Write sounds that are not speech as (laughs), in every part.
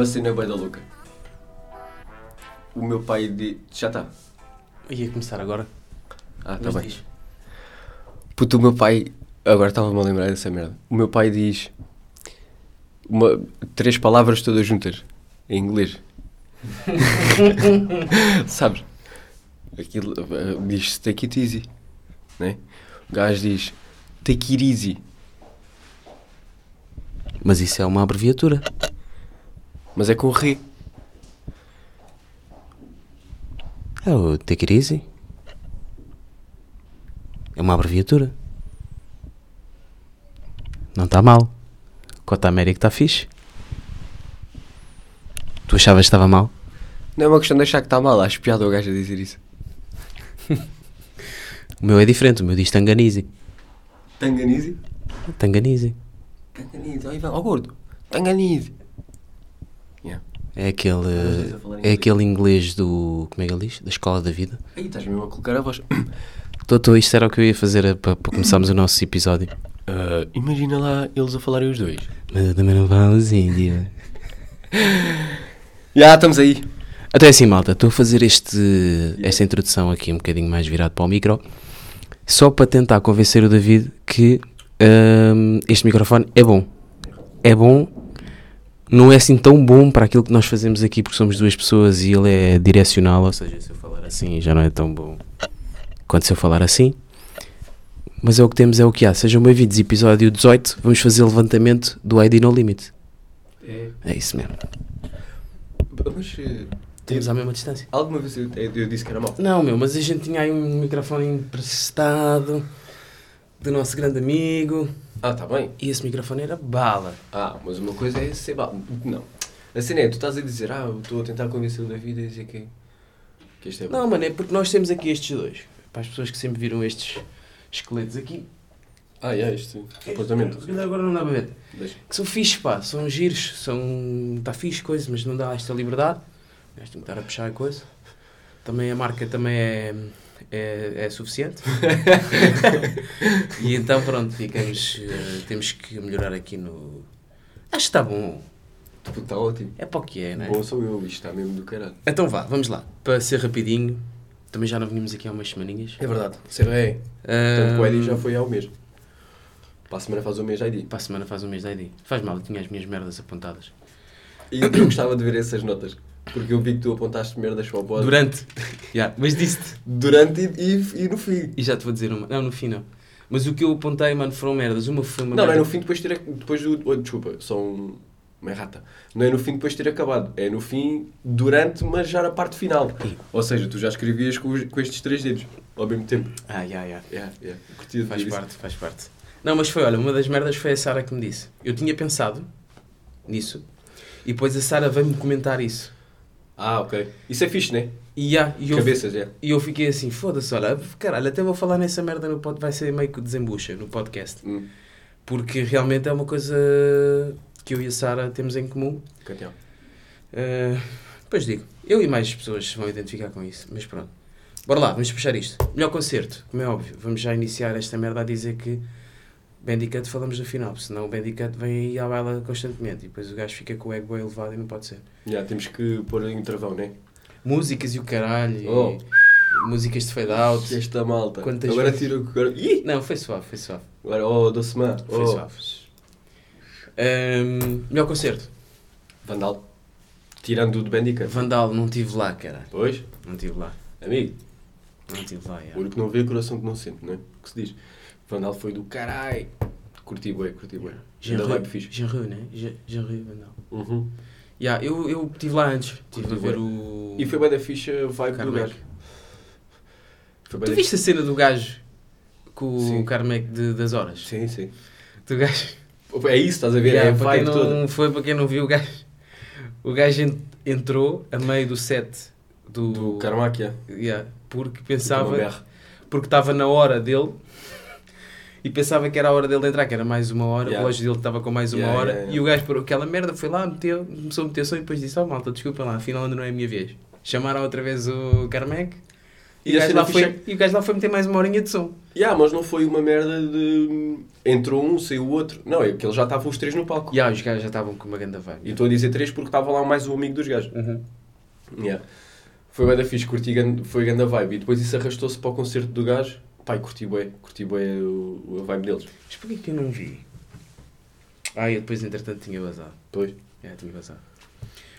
uma cena bem da louca. O meu pai de... Já está. Ia começar agora. Ah, está bem. diz. Puto, o meu pai. Agora estava-me a lembrar dessa merda. O meu pai diz. Uma, três palavras todas juntas. Em inglês. (laughs) Sabes? Aquilo. eh, diz take it easy. Né? O gajo diz take it easy. Mas isso é uma abreviatura. Mas é com re. É o Take It Easy. É uma abreviatura. Não está mal. Cota América está fixe. Tu achavas que estava mal? Não é uma questão de achar que está mal. Acho piada o gajo a dizer isso. (laughs) O meu é diferente, o meu diz Tanganise. Tanganise? Tanganise. Tanganise. Ó Ivan, ó gordo. Tanganise. É aquele. É inglês. aquele inglês do. Como é que ele diz? Da escola da vida. Aí estás mesmo a colocar a voz. (coughs) Doutor, isto era o que eu ia fazer para, para começarmos o nosso episódio. Ah, imagina lá eles a falarem os dois. Mas eu também não falo assim, diva. (laughs) Já estamos aí. Até assim, malta, estou a fazer este, esta introdução aqui um bocadinho mais virado para o micro, só para tentar convencer o David que hum, este microfone é bom. É bom, não é assim tão bom para aquilo que nós fazemos aqui, porque somos duas pessoas e ele é direcional, ou seja, se eu falar assim já não é tão bom quanto se eu falar assim. Mas é o que temos, é o que há. Sejam bem-vindos, episódio 18, vamos fazer levantamento do ID No Limit. É. É isso mesmo. Mas eh, Temos à mesma distância. alguma vez eu, eu disse que era mau. Não, meu, mas a gente tinha aí um microfone emprestado do nosso grande amigo Ah, está bem. e esse microfone era bala. Ah, mas uma coisa é ser mau. Não. A cena é, tu estás a dizer, ah, eu estou a tentar convencer o David a dizer que, que este é bom. Não, mano, é porque nós temos aqui estes dois. Para as pessoas que sempre viram estes esqueletos aqui. Ah, é, este comportamento. Estes, Agora não dá para ver. Deixa. Que são fixes, pá, são giros, são. Está fixe coisa, mas não dá esta liberdade. Vais tentar a puxar a coisa. Também a marca também é, é, é suficiente. (laughs) e então pronto, ficamos. eh, temos que melhorar aqui no. Acho que está bom. Está ótimo. É para o que é, não é? Bom sou eu, isto está mesmo do caralho. Então vá, vamos lá. Para ser rapidinho, também já não vinhamos aqui há umas semaninhas. É verdade. Ser é. Portanto, o Ahm, ID já foi ao mês. Para a semana faz o mês ID. Para a semana faz um mês de ID. Faz mal, eu tinha as minhas merdas apontadas. E eu gostava de ver essas notas. Porque eu vi que tu apontaste merdas para o pod. Durante. (laughs) Já, mas disse-te. Durante e, e, e no fim. E já te vou dizer uma. Não, no fim não. Mas o que eu apontei, mano, foram merdas. Uma foi uma Não, não merda. é no fim depois de ter. Depois do. oh, desculpa, só um, uma errata. Não é no fim depois de ter acabado. É no fim, durante, mas já na parte final. Ih. Ou seja, tu já escrevias com, os- com estes três dedos ao mesmo tempo. Ah, já, já. Yeah, yeah. De Faz ver isso. parte, faz parte. Não, mas foi, olha, uma das merdas foi a Sara que me disse. Eu tinha pensado nisso e depois a Sara veio-me comentar isso. Ah, ok. Isso é fixe, né? E, já, e, eu, Cabeças, é. e eu fiquei assim, foda-se, olha, caralho, até vou falar nessa merda no pod, vai ser meio que desembucha no podcast. Hum. Porque realmente é uma coisa que eu e a Sara temos em comum. Campeão. Uh, depois digo, eu e mais pessoas vão identificar com isso, mas pronto. Bora lá, vamos puxar isto. Melhor concerto, como é óbvio. Vamos já iniciar esta merda a dizer que Bandicut falamos no final, senão o Bandicut vem aí à baila constantemente e depois o gajo fica com o ego bem elevado e não pode ser. Yeah, temos que pôr em travão, né? Músicas e o caralho, e Oh. músicas de fade out. Esta malta. Quantas agora vezes? tira o. Agora... Ih! Não, foi suave, foi suave. Agora, oh, doce-man. Foi Oh. suave. Um, melhor concerto. Vandal. Tirando o de Bandica. Vandal, não tive lá, caralho. Pois, Não tive lá. amigo. Não tive lá, já. Olho que não vê, coração que não sente, não é? O que se diz? Vandal foi do caralho. Curti bué, curti bué. Ainda vibe fixe. Genru, né? Genru, Vandal. Uhum. Yeah, eu eu estive lá antes. Estive a ver o. E foi bem da ficha vibe do gajo. Tu viste a cena do gajo com Sim. o Carmack de- das horas? Sim, sim. Do gajo. É isso, estás a ver? Yeah, é a para quem vibe não, toda. Foi para quem não viu o gajo. O gajo en- entrou a meio do set do. Do Carmack, yeah. Yeah, porque pensava. Porque estava na hora dele. E pensava que era a hora dele entrar, que era mais uma hora, Yeah. o relógio dele estava com mais uma Yeah, hora, yeah, yeah. e o gajo parou aquela merda, foi lá, meteu, começou a meter som e depois disse, oh malta, desculpa lá, afinal ainda não é a minha vez. Chamaram outra vez o Carmack, E, E o gajo cena lá fixe foi, e o gajo lá foi meter mais uma horinha de som. Yeah, mas não foi uma merda de. Entrou um, saiu o outro. Não, é que eles já estavam os três no palco. E ah, os gajos já estavam com uma grande vibe. E estou a dizer três porque estava lá mais um amigo dos gajos. Uhum. Yeah. Foi bem da fixe, curti, foi grande vibe. E depois isso arrastou-se para o concerto do gajo. Pai, curti bué, curti o, a vibe deles. Mas porquê que eu não vi? Ah, eu depois entretanto tinha vazado. Pois. É, tinha vazado.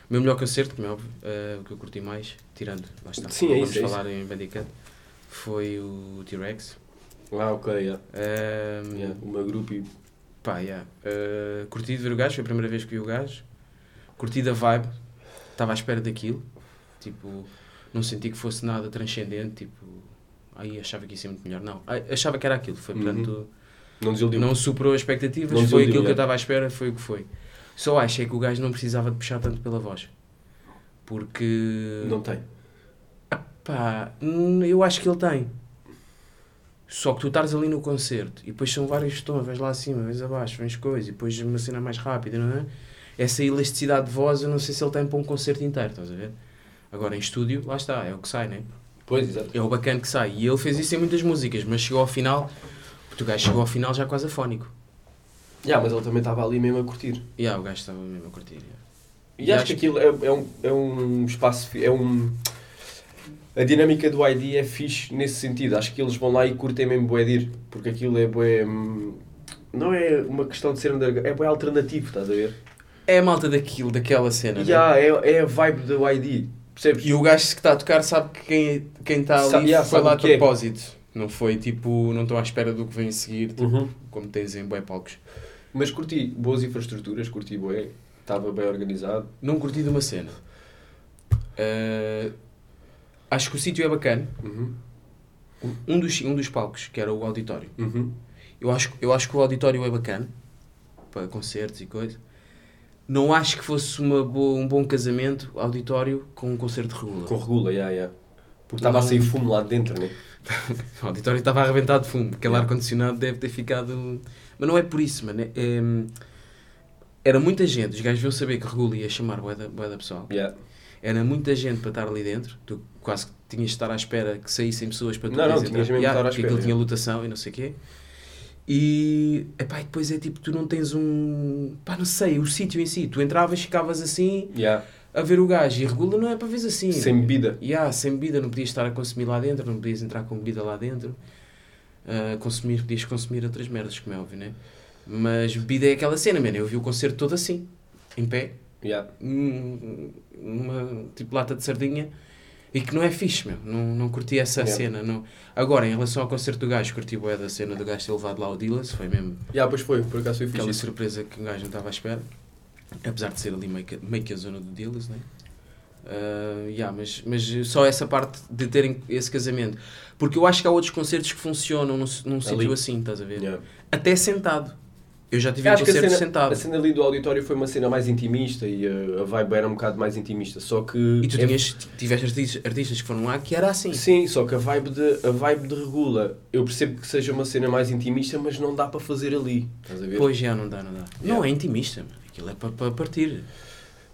O meu melhor concerto, como é óbvio, eh, o que eu curti mais, tirando, lá está, Sim, é vamos isso, é falar em Bandicoot, foi o T-Rex. Ah, ok, yeah. Ehm, Yeah, Uma grupo e. Pá, yeah. Eh, curti de ver o gajo, foi a primeira vez que vi o gajo. Curti da vibe, estava à espera daquilo. Tipo, não senti que fosse nada transcendente, tipo, aí achava que ia ser muito melhor. Não, achava que era aquilo, foi Uhum. portanto, Não desiludiu. não superou as expectativas, Não foi aquilo que eu é. estava à espera, foi o que foi. Só acho é que o gajo não precisava de puxar tanto pela voz. Porque. Não tem. Pá, hum, eu acho que ele tem. Só que tu estás ali no concerto e depois são vários tons, vais lá acima, vais abaixo, vens coisas e depois uma cena mais rápida, não é? Essa elasticidade de voz eu não sei se ele tem para um concerto inteiro, estás a ver? Agora em estúdio, lá está, é o que sai, né? Pois, exato. É o bacana que sai. E ele fez isso em muitas músicas, mas chegou ao final, o gajo chegou ao final já quase afónico. Yeah, mas ele também estava ali mesmo a curtir. E ah, o gajo estava mesmo a curtir. yeah. E, E acho acho que aquilo é, é, um, é um espaço. É um. A dinâmica do ID é fixe nesse sentido. Acho que eles vão lá e curtem mesmo bué de ir. Porque aquilo é bué. hum, Não é uma questão de ser underground, é bué alternativo, estás a ver? É a malta daquilo, daquela cena. né? Yeah, é, é a vibe do ID. Percebes? E o gajo que está a tocar sabe que quem quem está ali yeah, foi lá é. propósito. Não foi tipo, não estou à espera do que vem a seguir, tipo, Uhum. como tens em bué palcos. Mas curti boas infraestruturas, curti bué. Estava bem organizado. Não curti de uma cena. Ah, acho que o sítio é bacana. Uhum. Um dos, um dos palcos, que era o auditório. Uhum. Eu acho, eu acho que o auditório é bacana para concertos e coisa. Não acho que fosse uma boa, um bom casamento auditório com um concerto de regula. Com regula, yeah, yeah. Porque estava a sair fumo lá de dentro, né? (laughs) O auditório estava arrebentado de fumo. Aquele Yeah. ar-condicionado deve ter ficado. Mas não é por isso, mano. É- é- Era muita gente. Os gajos viam saber que regula ia chamar bué da, bué da pessoal. Yeah. Era muita gente para estar ali dentro. Tu quase que tinhas de estar à espera que saíssem pessoas para tu Não, não, tinhas mesmo de estar à porque espera, aquilo tinha yeah. lotação e não sei o quê. E epá, e depois é tipo, tu não tens um. Pá, não sei, o sítio em si. Tu entravas, ficavas assim Yeah. a ver o gajo. E regula não é para ver assim. Sem bebida. Yeah, sem bebida, não podias estar a consumir lá dentro, não podias entrar com bebida lá dentro. Ah, consumir, podias consumir outras merdas, como é óbvio, né? Mas bebida é aquela cena, mano. Eu vi o concerto todo assim, em pé, Yeah. hum, uma tipo lata de sardinha, e que não é fixe, meu. Não, não curti essa Yeah. cena. Não. Agora, em relação ao concerto do gajo, curti bué da cena do gajo ter levado lá o Dillas, foi mesmo Yeah, pois foi, por acaso foi aquela fixe. surpresa que um gajo não estava à espera. Apesar de ser ali meio que, meio que a zona do Dillas, né? Uh, yeah, mas, mas só essa parte de terem esse casamento. Porque eu acho que há outros concertos que funcionam num, num sítio assim, estás a ver? Yeah. Até sentado. Eu já tive um concerto cena, sentado. a cena ali do auditório foi uma cena mais intimista e uh, a vibe era um bocado mais intimista. Só que. E tu é- tinhas, tiveste artistas, artistas que foram lá que era assim. Sim, só que a vibe, de, a vibe de regula, eu percebo que seja uma cena mais intimista, mas não dá para fazer ali. Estás a ver? Pois já não dá, não dá. Não Yeah. é intimista, mano. aquilo é para, para partir.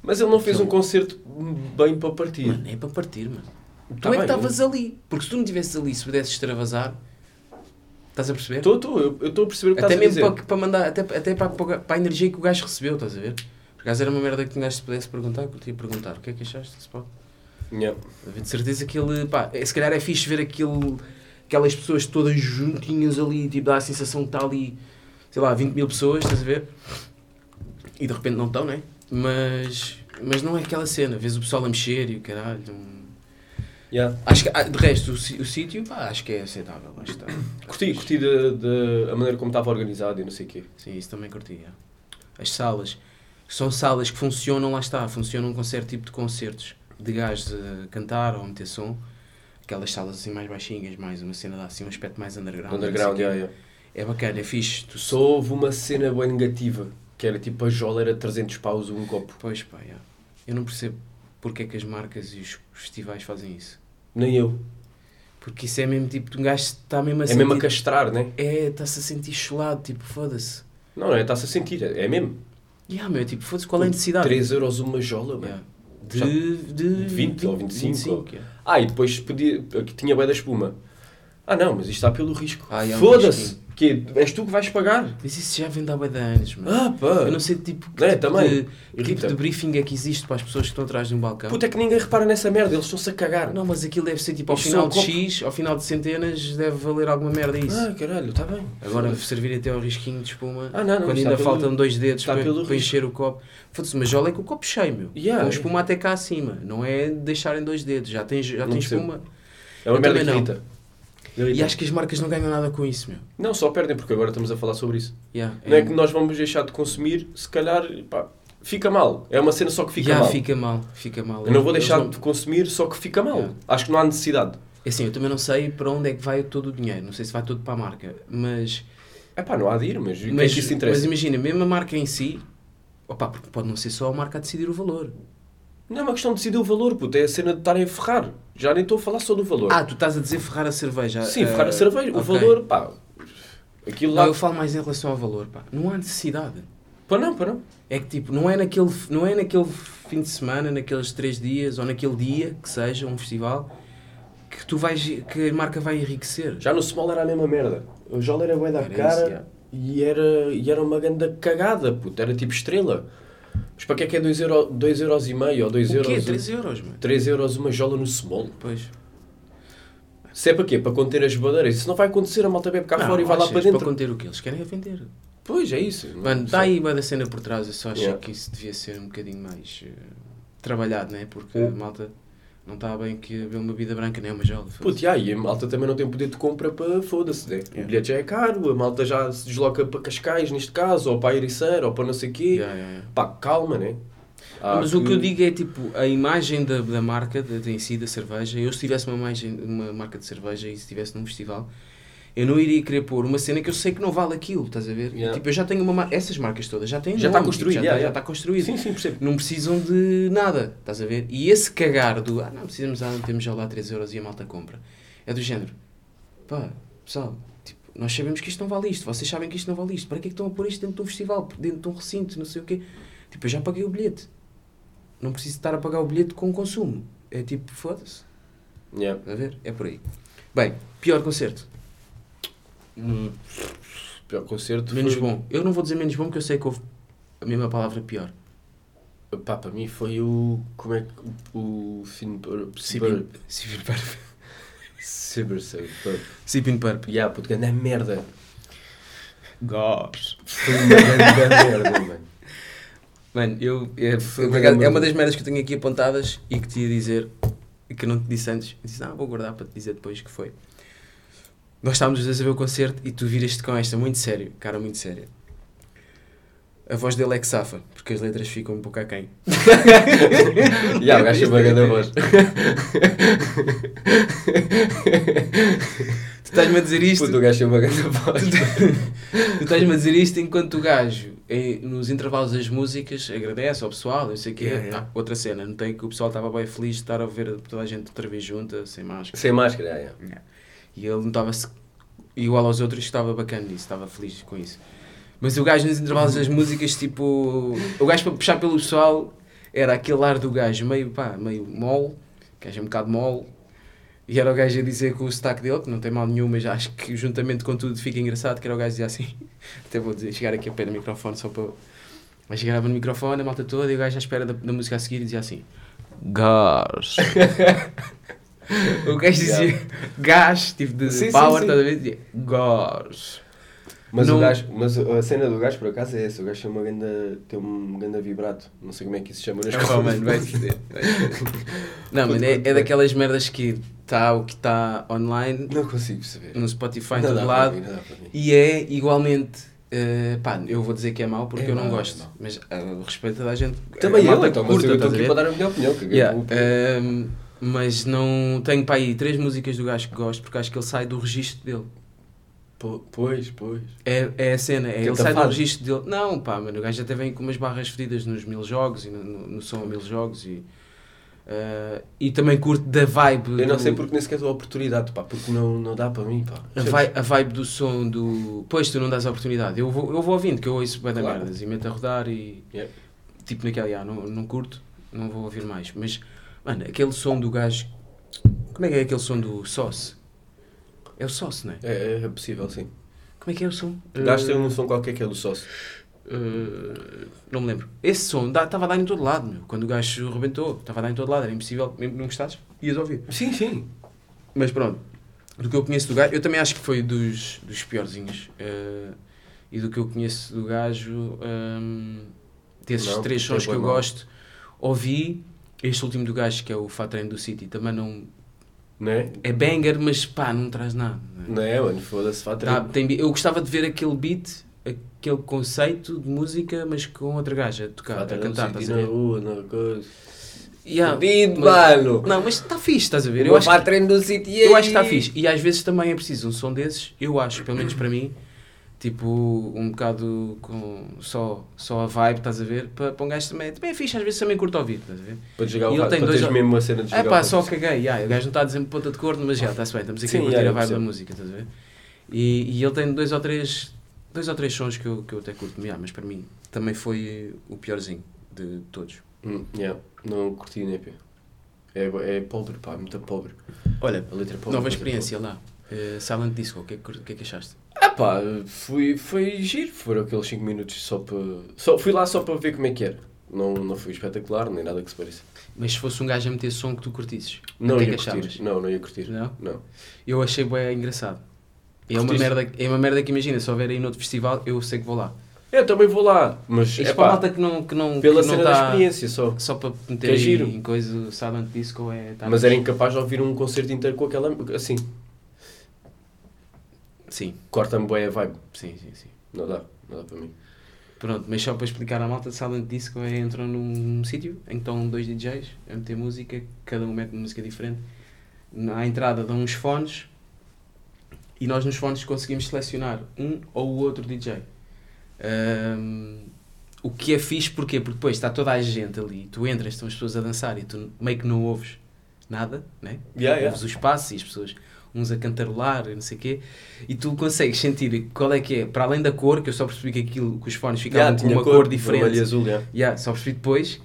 Mas ele não fez Sim. um concerto bem para partir. Mano, é para partir, mano. Tá tu é que bem, estavas ali. Porque se tu não estivesses ali, se pudesses extravasar, estás a perceber? Estou, estou, eu estou a perceber o que Até estás a mesmo dizer. para, para mandar, até, até para, para, a energia que o gajo recebeu, estás a ver? Por acaso era uma merda que um gajo se pudesse perguntar, que eu te ia perguntar, o que é que achaste desse spot? Yeah. De certeza que ele, pá, é- se calhar é fixe ver aquele, aquelas pessoas todas juntinhas ali, tipo, dá a sensação que está ali, sei lá, 20 mil pessoas, estás a ver? E de repente não estão, né? Mas, mas não é aquela cena, vês o pessoal a mexer e o caralho. não- Yeah. Acho que, ah, de resto, o, sítio, pá, acho que é aceitável, lá está. Curti, curti de, de- a maneira como estava organizado e não sei o quê. Sim, isso também curtia. As salas, são salas que funcionam, lá está, funcionam com certo tipo de concertos, de gajos a cantar ou a meter som. Aquelas salas assim mais baixinhas, mais uma cena assim um aspecto mais underground. Underground, yeah, yeah. É bacana, é fixe. Tu Só houve uma cena bem negativa, que era tipo a jola era 300 paus um copo. Pois pá, yeah. eu não percebo porque é que as marcas e os festivais fazem isso. Nem eu. Porque isso é mesmo tipo, um gajo está mesmo a É sentir... mesmo a castrar, né? É, está-se a sentir cholado, tipo, foda-se. Não, não é, está-se a sentir, é mesmo. Yeah, meu, tipo, foda-se, qual é a necessidade? 3 euros uma jola. Yeah. De, de 20 ou 25. yeah. Ah, e depois podia, aqui tinha bué da espuma. Ah não, mas isto está pelo risco. Ah, é um Foda-se! Que és tu que vais pagar. Mas isso já vem de há bué de anos, mano. Ah, pá! Eu não sei tipo, que É, tipo, também. de, que tipo de briefing é que existe para as pessoas que estão atrás de um balcão. Puta, é que ninguém repara nessa merda, eles estão-se a cagar. Não, mas aquilo deve ser tipo ao final de. X, ao final de centenas, deve valer alguma merda isso. Ah, caralho, está bem. Agora servir até ao risquinho de espuma, Ah, não, não, quando ainda pelo- faltam dois dedos está para, para encher o copo. Foda-se, mas olha com o copo cheio, meu. Yeah. Com espuma até cá acima. Não é deixarem dois dedos, já tem, já Não tem espuma. É uma Eu merda que não. E acho que as marcas não ganham nada com isso, meu. Não, só perdem, porque agora estamos a falar sobre isso. Yeah, Não é que nós vamos deixar de consumir, se calhar, pá, fica mal. É uma cena só que fica Yeah, mal. fica mal, fica mal. Eu não vou deixar não- de consumir, só que fica mal. Yeah. Acho que não há necessidade. É Assim, eu também não sei para onde é que vai todo o dinheiro. Não sei se vai todo para a marca. Mas, É pá, não há de ir, mas o que é mas, que isso mas interessa? imagina, mesmo a marca em si, opa, porque pode não ser só a marca a decidir o valor. Não é uma questão de decidir o valor, puto. É a cena de estarem a ferrar. Já nem estou a falar só do valor. Ah, tu estás a dizer ferrar a cerveja. Sim, ah, ferrar a cerveja. O valor, pá. Aquilo Não, lá. eu falo mais em relação ao valor, pá. Não há necessidade. Pá, não, pá, não. É que tipo, não é naquele, não é naquele fim de semana, naqueles três dias ou naquele dia que seja um festival que tu vais, que a marca vai enriquecer. Já no Small era a mesma merda. O Jol era bué da cara isso, yeah. e, era, e era uma grande cagada, puto. Era tipo estrela. Mas para que é que é 2 euro, dois euros e meio ou 2 O quê? euros? 3 euros, mano. 3 euros uma jola no Small? Pois. Se é para quê? Para conter as badeiras. Isso não vai acontecer, a malta bebe cá Não, fora e vai lá para dentro. conter o que eles querem é vender. Pois, é isso. Mano, está aí bué da cena por trás. Eu só acho Yeah. que isso devia ser um bocadinho mais eh, trabalhado, né? Porque Uh. a malta não está bem que beber uma vida branca nem uma jola. Puto, já, e a malta também não tem poder de compra para foda-se, né? O Yeah. bilhete já é caro, a malta já se desloca para Cascais, neste caso, ou para Ericeira, ou para não sei o quê. Yeah, yeah, yeah. Pá, calma, né? Há Mas o que eu digo é tipo, a imagem da, da marca, da, em si, da cerveja, eu se tivesse uma, imagem, uma marca de cerveja e se estivesse num festival, eu não iria querer pôr uma cena que eu sei que não vale aquilo, estás a ver? Yeah. Tipo, eu já tenho uma mar... essas marcas todas já têm Já está construído, tipo, já, yeah, está- já está construído. Sim, sim, percebo. Não precisam de nada, estás a ver? E esse cagar do, ah não precisamos, ah, temos já lá 3 euros e a malta compra, é do género, pá, pessoal, tipo, nós sabemos que isto não vale isto, vocês sabem que isto não vale isto, para que é que estão a pôr isto dentro de um festival, dentro de um recinto, não sei o quê? Tipo, eu já paguei o bilhete, não preciso estar a pagar o bilhete com consumo, é tipo, foda-se, Yeah. estás a ver? É por aí. Bem, pior concerto, Pior concerto. menos foi- bom, eu não vou dizer menos bom porque eu sei que houve a mesma palavra pior. Pá, para mim foi o. Como é que. O. Fin. Sipin Sipin Purp. Cyber Sipin Purp. Yeah, puto, grande merda. Gosh. Foi uma grande merda, mano. Mano, eu, é, Foi é uma das merdas que eu tenho aqui apontadas e que te ia dizer que eu não te disse antes. Eu disse, ah, vou guardar para te dizer depois que foi. Nós estávamos os dois a ver o concerto e tu viraste com esta, muito sério, cara, muito séria. A voz dele é que safa, porque as letras ficam um pouco aquém. (laughs) Yeah, o gajo tem uma grande voz. (laughs) Tu estás-me a dizer isto, Puto, o gajo tem uma grande voz. tu estás-me a dizer isto enquanto o gajo, em- nos intervalos das músicas, agradece ao pessoal, não sei o quê. Yeah, yeah. Ah, outra cena, notei que o pessoal estava bem feliz de estar a ver toda a gente outra vez junta, sem máscara. Sem máscara, yeah, yeah. E ele notava-se igual aos outros, estava bacana nisso, estava feliz com isso. Mas o gajo nos intervalos das músicas, tipo. O gajo para puxar pelo pessoal era aquele ar do gajo meio, pá, meio mole, gajo é um bocado mole. E era o gajo a dizer com o sotaque dele, que não tem mal nenhum, mas acho que juntamente com tudo fica engraçado, que era o gajo a dizer assim. (laughs) Até vou dizer, chegar aqui a pé do microfone só para. Mas chegava no microfone, a malta toda, e o gajo à espera da, da música a seguir e dizia assim: Gás. (laughs) o gajo dizia Yeah. gás, tipo de Sim, sim, power, sim. estás a ver? Dizia gás. Mas, Não- o gajo, mas a cena do gajo por acaso é essa, o gajo tem, uma grande, tem um grande vibrato, não sei como é que isso se chama nas cordas. mano, vai-se foder. (laughs) Não, mano, é, é daquelas merdas que está o que está online, Não consigo perceber. no Spotify, em todo lado, mim, e é igualmente. eh, pá, eu vou dizer que é mau porque É eu não mau, é gosto, mas uh, respeito a gente. Também eu, então, que mas curta, eu estou aqui para dar a minha opinião. caguei Yeah, com- ehm, mas não tenho para aí três músicas do gajo que gosto porque acho que ele sai do registro dele. Po- Pois, pois. É, é a cena, é, ele ele sai do registro dele. Não, pá, mano, o gajo até vem com umas barras fedidas nos mil jogos e no, no, no som a mil jogos e, eh, e também curto da vibe. Eu não do- sei porque nem sequer dou a oportunidade, pá, porque não, não dá para mim, pá. A, vai, a vibe do som do. Pois tu não dás a oportunidade. Eu vou, eu vou ouvindo, que eu ouço bem da Claro. merdas e meto a rodar e. Yeah. Tipo naquele, ah, não, não curto. não vou ouvir mais. Mas, mano, aquele som do gajo. Como é que é aquele som do Sauce? É o Sauce, não é? É, é possível, sim. Como é que é o som? O gajo tem um som qualquer que é do sócio. Uh, não me lembro. Esse som estava a dar em todo lado, meu. Quando o gajo rebentou, estava a dar em todo lado, era impossível, mesmo não gostasses, ias ouvir. Sim, sim. Mas pronto, do que eu conheço do gajo, eu também acho que foi dos, dos piorzinhos. Uh, e do que eu conheço do gajo, um, desses Não, três porque é sons que eu gosto, ouvi este último do gajo, que é o Fat Train do City, também não. Não é? É banger, mas pá, não traz nada. Não é, mano? Foda-se, vá Tá, tem eu gostava de ver aquele beat, aquele conceito de música, mas com outra gaja a tocar, a cantar, estás a na ver? rua, na coisa. Yeah, mas- mano! Não, mas está fixe, estás a ver? Eu acho, treino do City eu acho que está fixe. E às vezes também é preciso um som desses, eu acho, pelo menos para mim, tipo, um bocado com só, só a vibe, estás a ver? Para, para um gajo também, também é fixe, às vezes também curto ouvir, estás a ver? Para E o tem para dois mesmo uma cena de É desligar pá, o só caguei, yeah, o gajo não está a dizer ponta de corno, mas já, está-se bem, estamos aqui Sim, a curtir yeah, a vibe da música, estás a ver? E, e ele tem dois ou três, dois ou três sons que eu, que eu até curto, yeah, mas para mim também foi o piorzinho de todos. Hum, yeah, não curti nem pé. É, é pobre, pá, muito pobre. Olha, A letra é pobre. nova é experiência lá, Eh, Silent Disco, o que, é que, o que é que achaste? Pá, fui, foi giro. Foram aqueles 5 minutos só para. Só, fui lá só para ver como é que era. Não, não foi espetacular, nem nada que se pareça. Mas se fosse um gajo a meter som que tu curtisses, Não é ia curtir. achavas? Não, não ia curtir. Não? Não. Eu achei bem engraçado. É uma, merda, é uma merda que imagina, se houver aí noutro festival, eu sei que vou lá. Eu também vou lá, mas Isto é para malta que não, que não, pela que não cena da tá- experiência só. Só para meter é giro. em coisa Silent Disco é. tá Mas era incapaz de ouvir um concerto inteiro com aquela. Assim, Sim, corta-me bem a vibe. sim, sim, sim. Não dá, não dá para mim. Pronto, mas só para explicar à malta, Silent Disco é entram num sítio em que estão dois DJs a meter música, cada um mete música diferente. À entrada dão uns fones e nós nos fones conseguimos selecionar um ou o outro DJ. Ahm, o que é fixe, porquê? Porque depois está toda a gente ali, tu entras, estão as pessoas a dançar e tu meio que não ouves nada, né? Yeah, yeah. ouves os passos e as pessoas, uns a cantarolar não sei o quê, e tu consegues sentir qual é que é, para além da cor, que eu só percebi que aquilo, que os fones ficavam Yeah, com uma cor, e diferente, azul, yeah. Yeah, só percebi depois,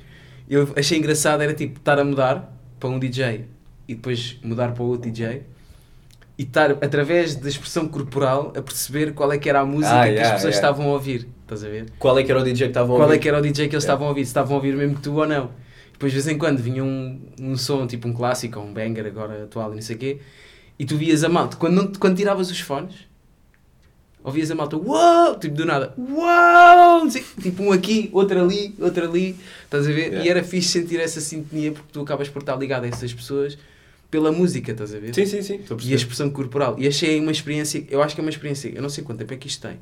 eu achei engraçado, era tipo, estar a mudar para um DJ e depois mudar para outro DJ, e estar, através da expressão corporal, a perceber qual é que era a música Ah, que as yeah, pessoas yeah. estavam a ouvir, estás a ver? Qual é que era o DJ que estavam a Qual é ouvir? que era o DJ que eles estavam a ouvir, se estavam a ouvir mesmo que tu ou não. Depois, de vez em quando, vinha um, um som, tipo um clássico, um banger agora atual e não sei o quê, e tu vias a malta, quando, não, quando tiravas os fones, ouvias a malta, uau, tipo do nada, uau, tipo um aqui, outro ali, outro ali, estás a ver? Yeah. E era fixe sentir essa sintonia, porque tu acabas por estar ligado a essas pessoas pela música, estás a ver? Sim, sim, sim. E a expressão corporal. E achei uma experiência, eu acho que é uma experiência, eu não sei quanto tempo é que isto tem.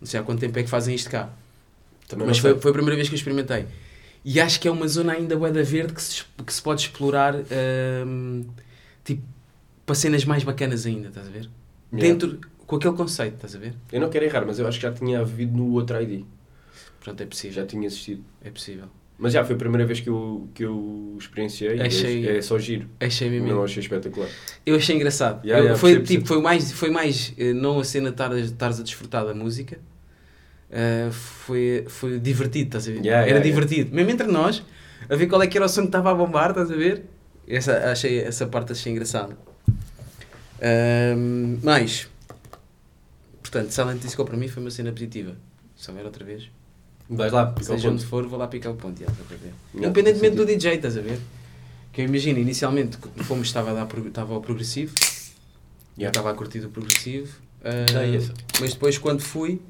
Não sei há quanto tempo é que fazem isto cá. Também Mas foi, foi a primeira vez que eu experimentei. E acho que é uma zona ainda bué da verde que se, que se pode explorar hum, tipo, para cenas mais bacanas ainda, estás a ver? Yeah. Dentro, com aquele conceito, estás a ver? Eu não quero errar, mas eu acho que já tinha vivido no outro ID. Pronto, é possível. Já tinha assistido. É possível. Mas já foi a primeira vez que eu, que eu experienciei. Achei- É, é só giro. Achei mesmo. Não achei espetacular. Eu achei engraçado. Yeah, Eu- yeah, foi, percebo, tipo, percebo. foi mais, foi mais eh, não a cena estares a desfrutar da música. eh, foi, foi divertido, estás a ver? Yeah, era divertido. Mesmo entre nós, a ver qual é que era o som que estava a bombar, estás a ver? Essa, achei, essa parte achei engraçada. Ahm, mais, portanto, Silent Disco para mim foi uma cena positiva. Se houver outra vez, Vais lá, pica o seja onde ponto. for, vou lá picar o ponto. já, para ver. Yeah, Independentemente do. DJ, estás a ver? Que eu imagino, inicialmente, como estava a dar, estava ao progressivo, eu Yeah. estava a curtir o progressivo, ah, essa. mas depois quando fui,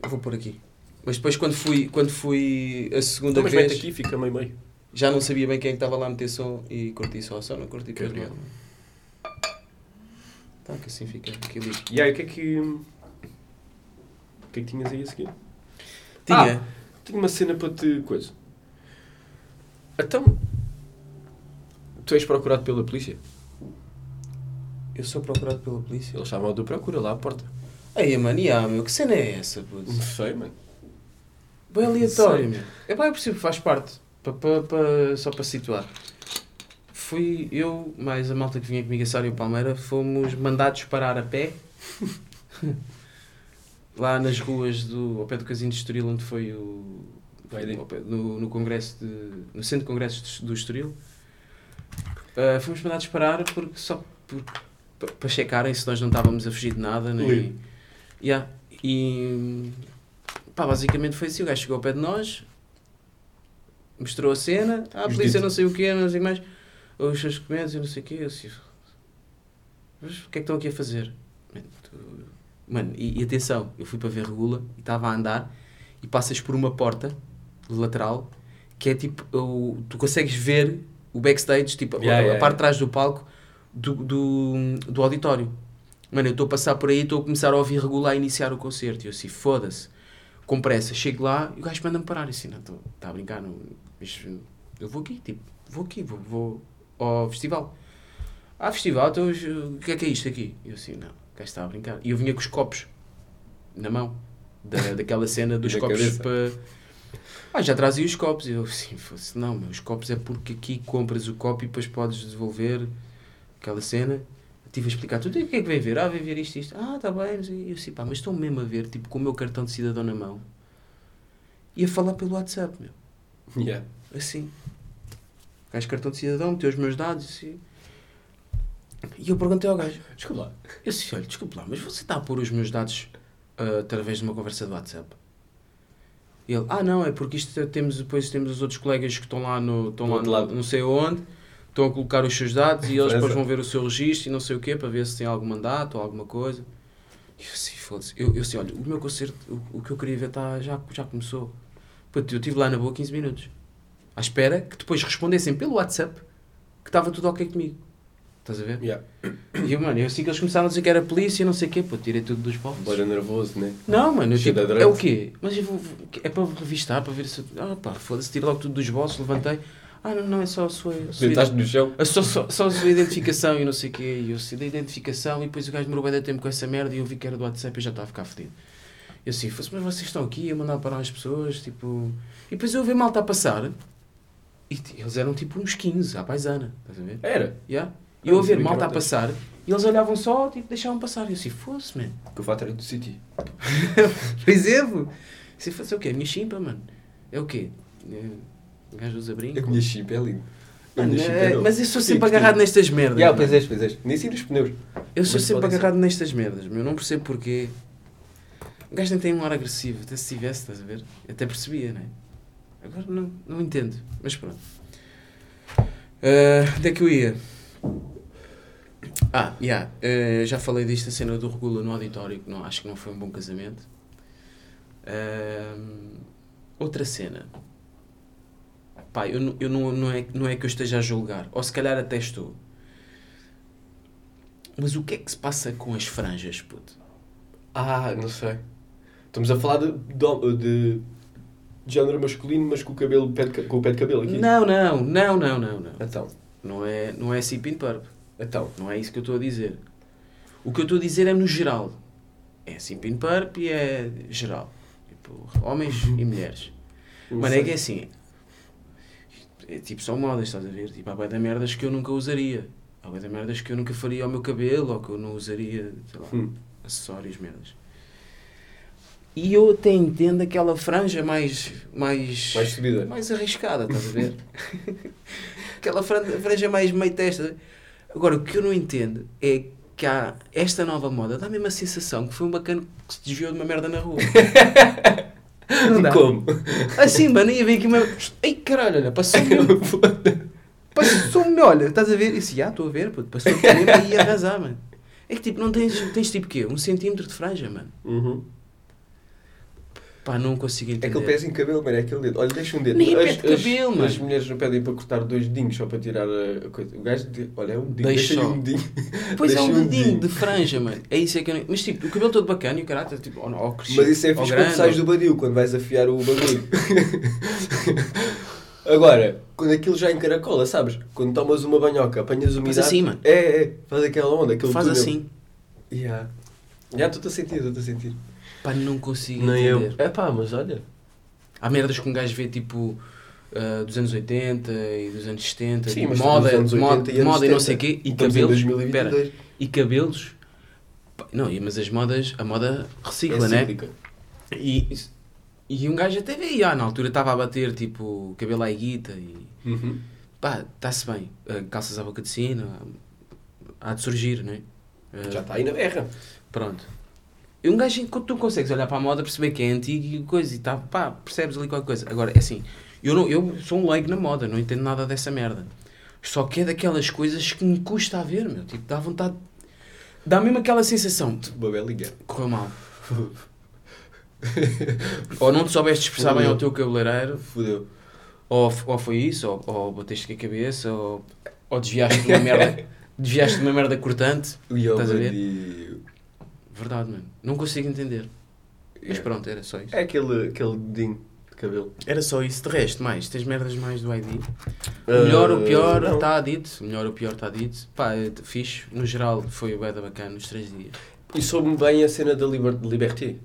eu vou pôr aqui, mas depois quando fui, quando fui a segunda Então, mas vez, aqui, fica meio meio. já não sabia bem quem é que estava lá a meter som e curti só, só não curti Que não. Tá, que assim fica equilíbrio. E aí, o que é que. O que é que tinhas aí a seguir? Tinha, Tenho uma cena para te. coisa. Então. Tu és procurado pela polícia? eu sou procurado pela polícia. Eles à tua procura lá à porta. Ei, mano, e ah, meu, que cena é essa, puto? Não sei, mano. Bem aleatório, meu. É pá, eu percebo, faz parte. Pa, pa, pa- só para situar. Fui eu, mais a malta que vinha comigo a Sário Palmeira, fomos mandados parar a pé. (laughs) lá nas ruas do, ao pé do Casino de Estoril, onde foi o, no, no congresso de, no centro de congressos do Estoril. Ah, fomos mandados parar porque só por- pa- para checarem se nós não estávamos a fugir de nada. Nem, Ui. Yeah. E pá, basicamente foi assim: o gajo chegou ao pé de nós, mostrou a cena, ah, a polícia não sei o quê, não sei mais, os seus documentos e não sei o quê. Eu assim, mas o que é que estão aqui a fazer? Mano, e, e atenção, eu fui para ver regula e estava a andar e passas por uma porta lateral que é tipo, o, tu consegues ver o backstage, tipo, a- Yeah, a, yeah, parte yeah. de trás do palco do, do, do auditório. Mano, eu estou a passar por aí e estou a começar a ouvir regular a iniciar o concerto. E eu assim, foda-se. Com pressa, chego lá e o gajo manda-me parar. E assim, não, está a brincar, não, isto- eu vou aqui, tipo, vou aqui, vou, vou ao festival. Ah, festival, então o que é que é isto aqui? Eu assim, não, gajo está a brincar. E eu vinha com os copos na mão, da, (laughs) daquela cena dos copos para. Ah, já trazia os copos. E eu assim, fosse, não, meu, os copos é porque aqui compras o copo e depois podes devolver aquela cena. Estive a explicar tudo. E o que é que vem ver? Ah, vem ver isto, isto. Ah, está bem. E eu assim, pá, mas estão mesmo a ver, tipo, com o meu cartão de cidadão na mão. E a falar pelo WhatsApp, meu. Yeah. Assim. Gajo cartão de cidadão, meteu os meus dados, assim. E eu perguntei ao gajo. Desculpa lá. Eu disse, olha, desculpe lá, mas você está a pôr os meus dados ah, através de uma conversa de WhatsApp? E ele, ah não, é porque isto temos, depois temos os outros colegas que estão lá no, estão lá no, lado. não sei onde, estão a colocar os seus dados e eles depois França. vão ver o seu registro e não sei o quê, para ver se tem algum mandato ou alguma coisa. E eu assim, foda-se. Eu, eu assim, olha, o meu concerto, o, o que eu queria ver tá, já, já começou. Puto, eu estive lá na boa 15 minutos. À espera que depois respondessem pelo WhatsApp que estava tudo ok comigo. Estás a ver? Yeah. E eu, mano, eu assim que eles começaram a dizer que era polícia, não sei o quê, pô, tirei tudo dos bolsos. Bora nervoso, né? Não, mano, eu, tipo, é o quê? Mas eu vou, é para revistar, para ver se. Ah, pá, foda-se, tira logo tudo dos bolsos, levantei. Ah, não, não, é só a sua. Deitaste no chão. só, só, só a sua identificação e não sei o quê. E eu sei da identificação e depois o gajo demorou bem de tempo com essa merda e eu vi que era do WhatsApp e já estava a ficar fedido. Eu assim, mas vocês estão aqui a mandar parar as pessoas, tipo. E depois eu vi malta a passar e eles eram tipo uns 15 à paisana, estás a ver? Era. Yeah. E Ah, eu a ver malta a passar e eles olhavam só, tipo, deixavam passar. E eu assim, fosse, man. Que o fato era do City. (laughs) Por exemplo, se fosse o quê? A minha chimpa, mano. É o quê? É, O gajo usa brinco. A minha chip é linda. A Mano, é- é mas eu sou sempre curti. agarrado nestas merdas. Yeah, pois és, pois és. Nem sei dos pneus. Eu sou Mas sempre pode ser. agarrado nestas merdas, meu. Não percebo porquê. O gajo nem tem um ar agressivo. Até se tivesse, estás a ver? Até percebia, não é? Agora não, não entendo. Mas pronto. Ah, onde é que eu ia? Ah, yeah, eh, já falei disto, a cena do Regula no auditório, que não, acho que não foi um bom casamento. Ahm, outra cena. Pá, eu, eu não, não, é, não é que eu esteja a julgar, ou se calhar até estou. Mas o que é que se passa com as franjas, puto? Ah, não sei. Estamos a falar de, de, de género masculino, mas com o, cabelo, pé de com o pé de cabelo aqui. Não, não, não, não, não, não. Então. Não é, não é Sipin Purp. Então. Não é isso que eu estou a dizer. O que eu estou a dizer é no geral. É Simpin Purp e é geral. Tipo, homens e mulheres. (laughs) sei. é que é assim. É tipo, são modas, estás a ver? Tipo, há bué de merdas que eu nunca usaria. Há bué de merdas que eu nunca faria ao meu cabelo ou que eu não usaria, sei lá, Hum. acessórios, merdas. E eu até entendo aquela franja mais. mais. Mais subida. mais arriscada, estás a ver? (laughs) aquela fran- franja mais meio testa. Agora, o que eu não entendo é que há esta nova moda, dá a mesma sensação que foi um bacana que se desviou de uma merda na rua. (laughs) Não dá? Como? Assim, mano, ia ver aqui uma. Ai caralho, olha, passou-me. (laughs) Passou-me, olha, estás a ver? Assim, ah, estou a ver, puto, passou-me e ia arrasar, mano. É que tipo, não tens, tens tipo quê? Um centímetro de franja, mano. Uhum. Pá, não consigo É entender. aquele pezinho de cabelo, mano, é aquele dedo. Olha, deixa um dedo. Nem é pé As- de as- cabelo, As mano. mulheres não pedem para cortar dois dedinhos só para tirar a coisa. O gajo, de- olha, é um dedinho. Deixa Deixa um dedinho. Pois é um um dedinho de franja, mano. É isso é que eu não... Mas tipo, o cabelo todo bacana e o caráter, tipo, ou, ou crescido, Mas isso é fixe quando sais do badil, quando vais afiar o bagulho. (laughs) Agora, quando aquilo já encaracola, sabes? Quando tomas uma banhoca, apanhas umidade. assim, mano. É, é, faz aquela onda, aquele Faz túnel. assim. Yeah. Já estou-te a sentir, estou-te a sentir. Pá, não consigo Nem eu. entender. É pá, mas olha. Há merdas que um gajo vê, tipo, ah, dos anos 80 e dos anos 70, Sim, tipo, mas moda, anos 80 moda, e anos moda e não 70. sei o quê, e Estamos cabelos, 2022. pera, e cabelos, pá, não, mas as modas, a moda recicla, é né? cíclica. E E um gajo até vê, ah, na altura estava a bater, tipo, cabelo à guita e Uhum. pá, está-se bem. Ah, calças à boca de sino, há de surgir, não é? Ah, Já está aí na berra. Pronto. Um gajo, quando tu consegues olhar para a moda, perceber que é antigo e coisa e tá, pá, percebes ali qualquer coisa. Agora, é assim, eu, não, eu sou um leigo na moda, não entendo nada dessa merda. Só que é daquelas coisas que me custa a ver, meu. Tipo, dá vontade. Dá mesmo aquela sensação de Uma belinha. correu mal. (laughs) ou não te soubeste expressar bem ao teu cabeleireiro, Fudeu. ou, ou foi isso, ou, ou bateste com a cabeça, ou, ou desviaste de uma merda, (laughs) desviaste de uma merda cortante. E Estás a ver? Verdade, mano. Não consigo entender. Mas É. pronto, era só isso. É aquele, aquele dedinho de cabelo. Era só isso. De resto, mais, tens merdas mais do ID. O Ah, melhor ou pior não. está dito. O melhor ou pior está dito. Pá, é fixe. No geral, foi o beda bacana nos três dias. E soube-me bem a cena da liber... Liberté.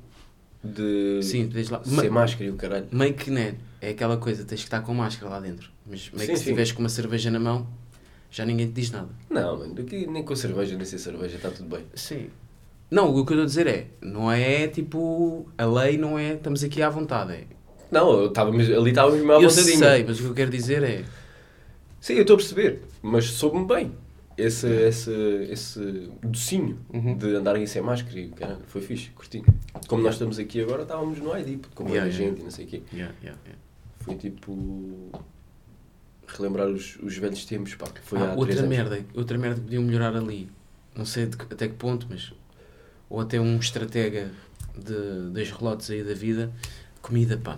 De Sim, desde lá. ser máscara e o caralho. meio que, né? É aquela coisa, tens que estar com máscara lá dentro. Mas meio Sim, que se sim. tiveres com uma cerveja na mão, já ninguém te diz nada. Não, mano, aqui nem com cerveja, nem sem cerveja, está tudo bem. Sim. Não, o que eu estou a dizer é, não é tipo, a lei não é, estamos aqui à vontade. É. Não, eu estava mesmo- ali estava mesmo à eu vontadinha. sei, mas o que eu quero dizer é, Sim, eu estou a perceber, mas soube-me bem. Esse, esse, esse docinho Uhum. de andarem sem máscara e caralho, foi fixe, curti. Como nós estamos aqui agora, estávamos no ID, porque como Yeah, era yeah. gente e não sei o quê. yeah, yeah, yeah. Foi tipo. relembrar os, os velhos tempos, pá. que Foi Ah, há três outra anos. merda, outra merda que podiam melhorar ali. Não sei de que- até que ponto, mas. Ou até um estratega de, das relotes aí da vida. Comida, pá.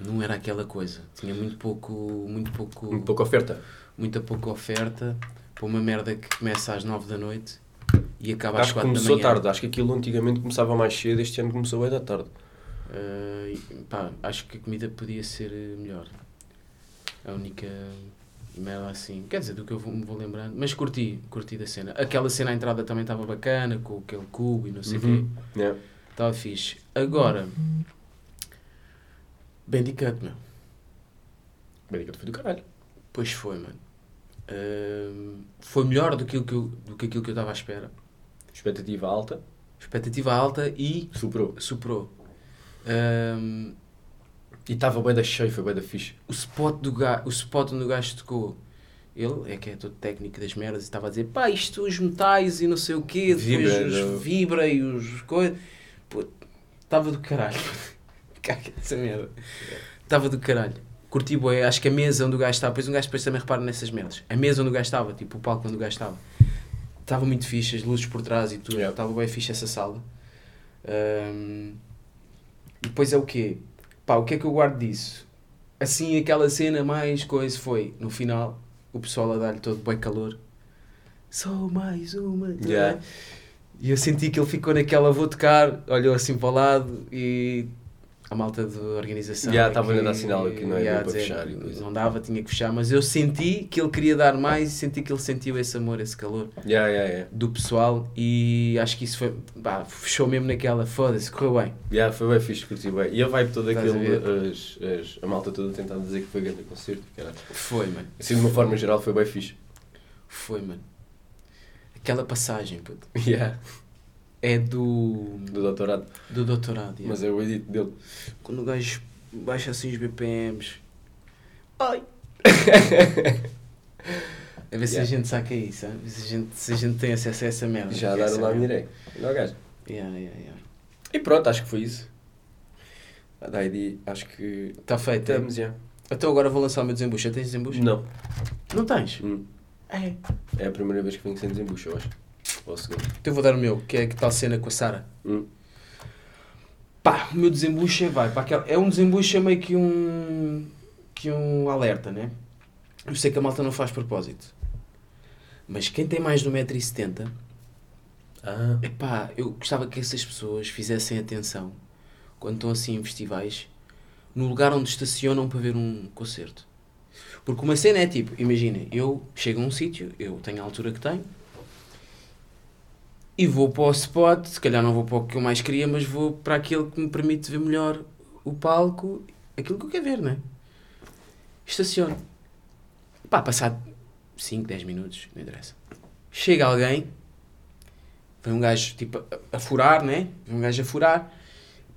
Não era aquela coisa. Tinha muito pouco. Muito pouco. Muito pouca oferta. Muita pouca oferta. Para uma merda que começa às 9 da noite e acaba às Acho que 4 da começou manhã. tarde, acho que aquilo antigamente começava mais cedo, este ano começou bem da tarde. E, pá, acho que a comida podia ser melhor. A única merda assim. Quer dizer, do que eu vou, me vou lembrando. Mas curti, curti da cena. Aquela cena à entrada também estava bacana, com aquele cubo e não sei o Uhum. quê. Yeah. Estava fixe. Agora, Bandicoot, meu. Bandicoot foi do caralho. Pois foi, mano. Ah, foi melhor do que, aquilo que eu, do que aquilo que eu estava à espera. Expectativa alta, Expectativa alta e superou. superou. Ah, E estava bem da cheio, foi bem da fixe. o spot, do ga, o spot onde o gajo tocou, ele é que é todo técnico das merdas e estava a dizer, pá, isto os metais e não sei o quê, depois Vibra, os não? vibra e os coisas. Estava do caralho. (laughs) Caga essa merda. Estava do caralho. Curti bué, acho que a mesa onde o gajo estava, depois um gajo depois também repara nessas merdas. A mesa onde o gajo estava, tipo o palco onde o gajo estava, estava muito fixe, as luzes por trás e tudo, Yeah. estava bem fixe essa sala. E depois é o quê? Pá, o que é que eu guardo disso? Assim, aquela cena mais coisa foi, no final, o pessoal a dar-lhe todo bem calor. Só mais uma. Yeah. E eu senti que ele ficou naquela, vou tocar, olhou assim para o lado e a malta de organização. Já, é estava-lhe a dar sinal que não é ia bem para fechar. Não dava, tinha que fechar, mas eu senti que ele queria dar mais e senti que ele sentiu esse amor, esse calor Yeah, yeah, yeah. do pessoal e acho que isso foi, pá, fechou mesmo naquela, foda-se, correu bem. Yeah, foi bem fixe, curti bem. E a vibe toda Estás a as, as, a malta toda tentando dizer que foi grande concerto, caralho. Foi, mano. Assim, de uma forma geral, foi bem fixe. Foi, mano. Aquela passagem, puto, (laughs) Yeah. É do, Do doutorado. do doutorado. yeah. Mas é o edito dele. Quando o gajo baixa assim os BPMs. Ai! (laughs) a ver se a gente saca isso, hein? se a gente, se a gente tem acesso a essa merda. Já lá a merda- minha Não, gajo. Yeah, yeah, yeah. E pronto, acho que foi isso. A da ID, acho que Está feito. é? estamos já. Então agora vou lançar o meu desembucho. Já tens desembucho? Não. Não tens? Hum. É. É a primeira vez que venho sem desembucho, eu acho. Ou a segunda. Então eu vou dar o meu, que é que tal cena com a Sara. Hum. Pá, o meu desembucho é, vai aquela. É um desembucho é meio que um. que um alerta, né? Eu sei que a malta não faz propósito. Mas quem tem mais de 1,70m, Ah. epá, eu gostava que essas pessoas fizessem atenção quando estão assim em festivais no lugar onde estacionam para ver um concerto. Porque uma cena é tipo, imaginem, eu chego a um sítio, eu tenho a altura que tenho, e vou para o spot, se calhar não vou para o que eu mais queria, mas vou para aquele que me permite ver melhor o palco, aquilo que eu quero ver, não é? Estaciono. Pá, passado 5, 10 minutos, não interessa. Chega alguém, vem um gajo tipo a, a furar, né? Vem um gajo a furar,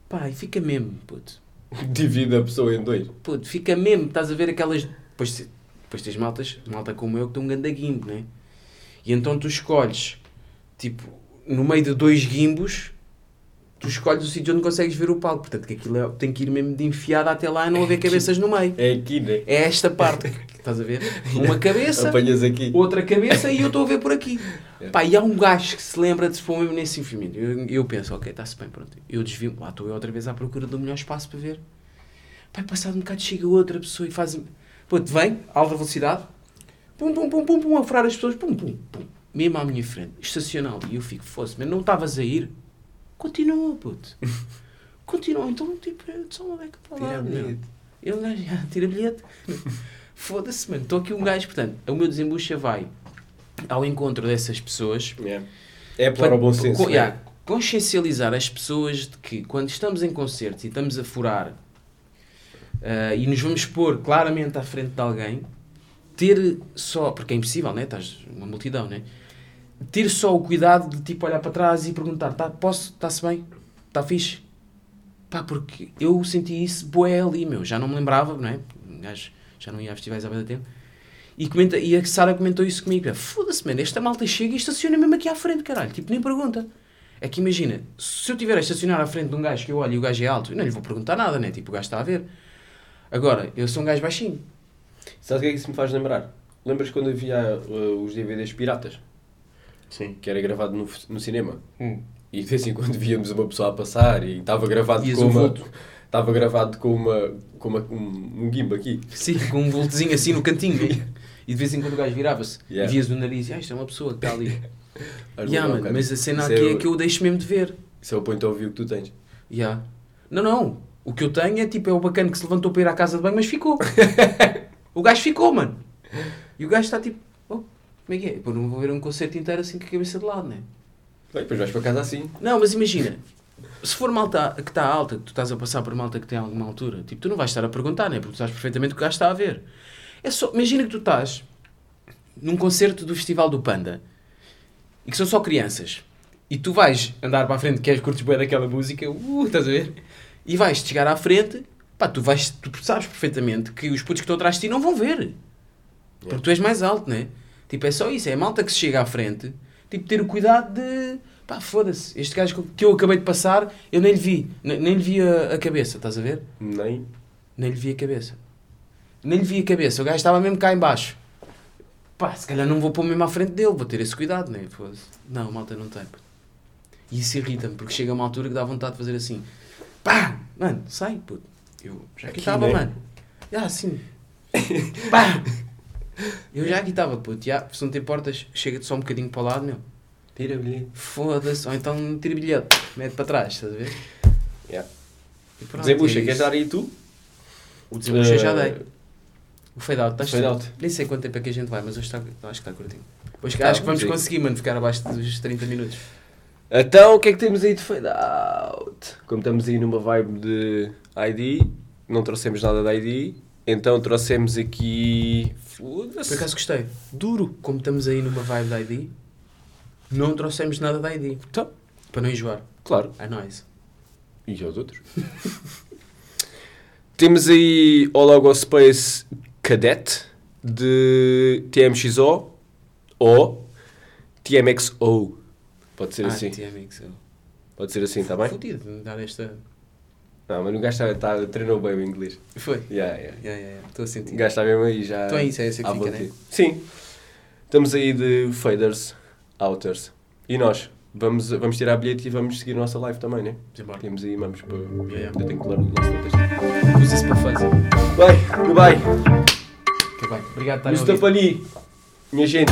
pá, e fica mesmo, puto. (laughs) Divide a pessoa em dois. Puto, fica mesmo, estás a ver aquelas. Depois, depois tens maltas, malta como eu, que tem um ganda gimbo, né? E então tu escolhes, tipo, no meio de dois gimbos, tu escolhes o sítio onde consegues ver o palco. Portanto, que aquilo é- tem que ir mesmo de enfiada até lá e não haver cabeças no meio. É aqui, né? É esta parte, estás a ver? Uma (laughs) cabeça, Apanhas aqui. outra cabeça e eu estou a ver por aqui. (laughs) É. Pá, e há um gajo que se lembra de se pôr mesmo nesse filme. Eu, eu penso, ok, está-se bem, pronto. Eu desvio, lá estou eu outra vez à procura do melhor espaço para ver. Pá, passado um bocado chega outra pessoa e faz. Puto, vem, alta velocidade, pum, pum, pum, pum, pum, a furar as pessoas, pum, pum, pum, mesmo à minha frente, estacional. E eu fico, fosse, mas não estavas a ir? Continua, puto. (laughs) Continua, então, tipo, é só uma beca para lá. Tira bilhete. Eu, gajo, (laughs) ah, tira bilhete. (laughs) Foda-se, mano. Estou aqui um gajo, portanto, o meu desembucha vai ao encontro dessas pessoas. É. É para o bom senso. Co- né? yeah, consciencializar as pessoas de que quando estamos em concertos e estamos a furar ah, e nos vamos pôr claramente à frente de alguém, ter só, porque é impossível, né? Estás uma multidão, né? Ter só o cuidado de tipo olhar para trás e perguntar: tá, posso? Está-se bem? Está fixe? Pá, porque eu senti isso boé ali, meu. Já não me lembrava, não é? Gajo já não ia a festivais há muito tempo. E, comenta, e a Sara comentou isso comigo. Foda-se, mano, esta malta chega e estaciona mesmo aqui à frente, caralho. Tipo, nem pergunta. É que imagina, se eu tiver a estacionar à frente de um gajo que eu olho e o gajo é alto, eu não lhe vou perguntar nada, né? Tipo, o gajo está a ver. Agora, eu sou um gajo baixinho. Sabes o que é que isso me faz lembrar? Lembras quando havia uh, os DVDs piratas? Sim. Que era gravado no, no cinema? Hum. E de vez em quando víamos uma pessoa a passar e estava gravado com um uma... vulto. Estava gravado com uma... Com uma um, um gimbo aqui. Sim, com um voltezinho assim no cantinho. E de vez em quando o gajo virava-se Yeah. e vias o nariz. Ah, isto é uma pessoa que está ali. (laughs) Yeah, cara. mas a cena Isso aqui é, é que eu deixo mesmo de ver. Isso é o point of view que tu tens. Yeah. Não, não. O que eu tenho é tipo, é o bacana que se levantou para ir à casa de banho, mas ficou. (laughs) o gajo ficou, mano. E o gajo está tipo, como é que é? Pô, não vou ver um concerto inteiro assim com a cabeça de lado, né? Bem, depois vais para casa assim. Não, mas imagina, se for malta que está alta, que tu estás a passar por malta que tem alguma altura, tipo, tu não vais estar a perguntar, né? Porque tu sabes perfeitamente o que o gajo está a ver. É só, imagina que tu estás num concerto do Festival do Panda e que são só crianças e tu vais andar para a frente, queres curtes bem daquela música, uh, estás a ver? E vais chegar à frente, pá, tu, vais, tu sabes perfeitamente que os putos que estão atrás de ti não vão ver. Porque tu és mais alto, né? Tipo, é só isso, é a malta que se chega à frente, tipo, ter o cuidado de. Pá, foda-se, este gajo que eu acabei de passar, eu nem lhe vi, nem, nem lhe vi a, a cabeça, estás a ver? Nem. Nem lhe vi a cabeça. Nem lhe vi a cabeça, o gajo estava mesmo cá em baixo. Pá, se calhar não vou pôr mesmo à frente dele, vou ter esse cuidado, né? Foda-se. Não, malta não tem. E isso irrita-me, porque chega uma altura que dá vontade de fazer assim. Pá, mano, sai, puto. Eu já aqui estava, né? mano. Já, assim. Pá! (laughs) Eu já aqui estava, puto. Já, se não tem portas, chega-te só um bocadinho para o lado, meu. Tira bilhete. Foda-se. Ou então tira bilhete, mete para trás, estás a ver? Yeah. E pronto, Desembucha, é queres dar aí tu? O desembucha eu já Eh, dei. O fade out, estás fade out. Nem sei quanto tempo é que a gente vai, mas hoje está, acho que está curtinho. Hoje Tá, acho que vamos conseguir, mano, ficar abaixo dos 30 minutos. Então, o que é que temos aí de fade out? Como estamos aí numa vibe de ID, não trouxemos nada da ID, então trouxemos aqui. Por Foda-se. acaso gostei. Duro. Como estamos aí numa vibe da ID, não trouxemos nada da ID. Então, Para não enjoar. claro. É nóis. E aos outros. (laughs) temos aí o Logo Space Cadet de TMXO ou TMXO. Pode ser ah, assim. TMX. eu- Pode ser assim, está bem? Me dar esta. Não, mas o gajo está, treinou bem o inglês. Foi. Yeah, yeah. Yeah, yeah, yeah. Estou a sentir. O gajo está mesmo aí já. Então é isso, é isso que fica, né? Sim. Estamos aí de faders, outers. E nós? Vamos, vamos tirar bilhete e vamos seguir a nossa live também, né? Vamos embora. Temos aí, vamos para. yeah. Eu tenho que ler o nosso texto. Usa-se para fazer. Bem, goodbye. Que bem. Obrigado por a ouvir. Ali, minha gente.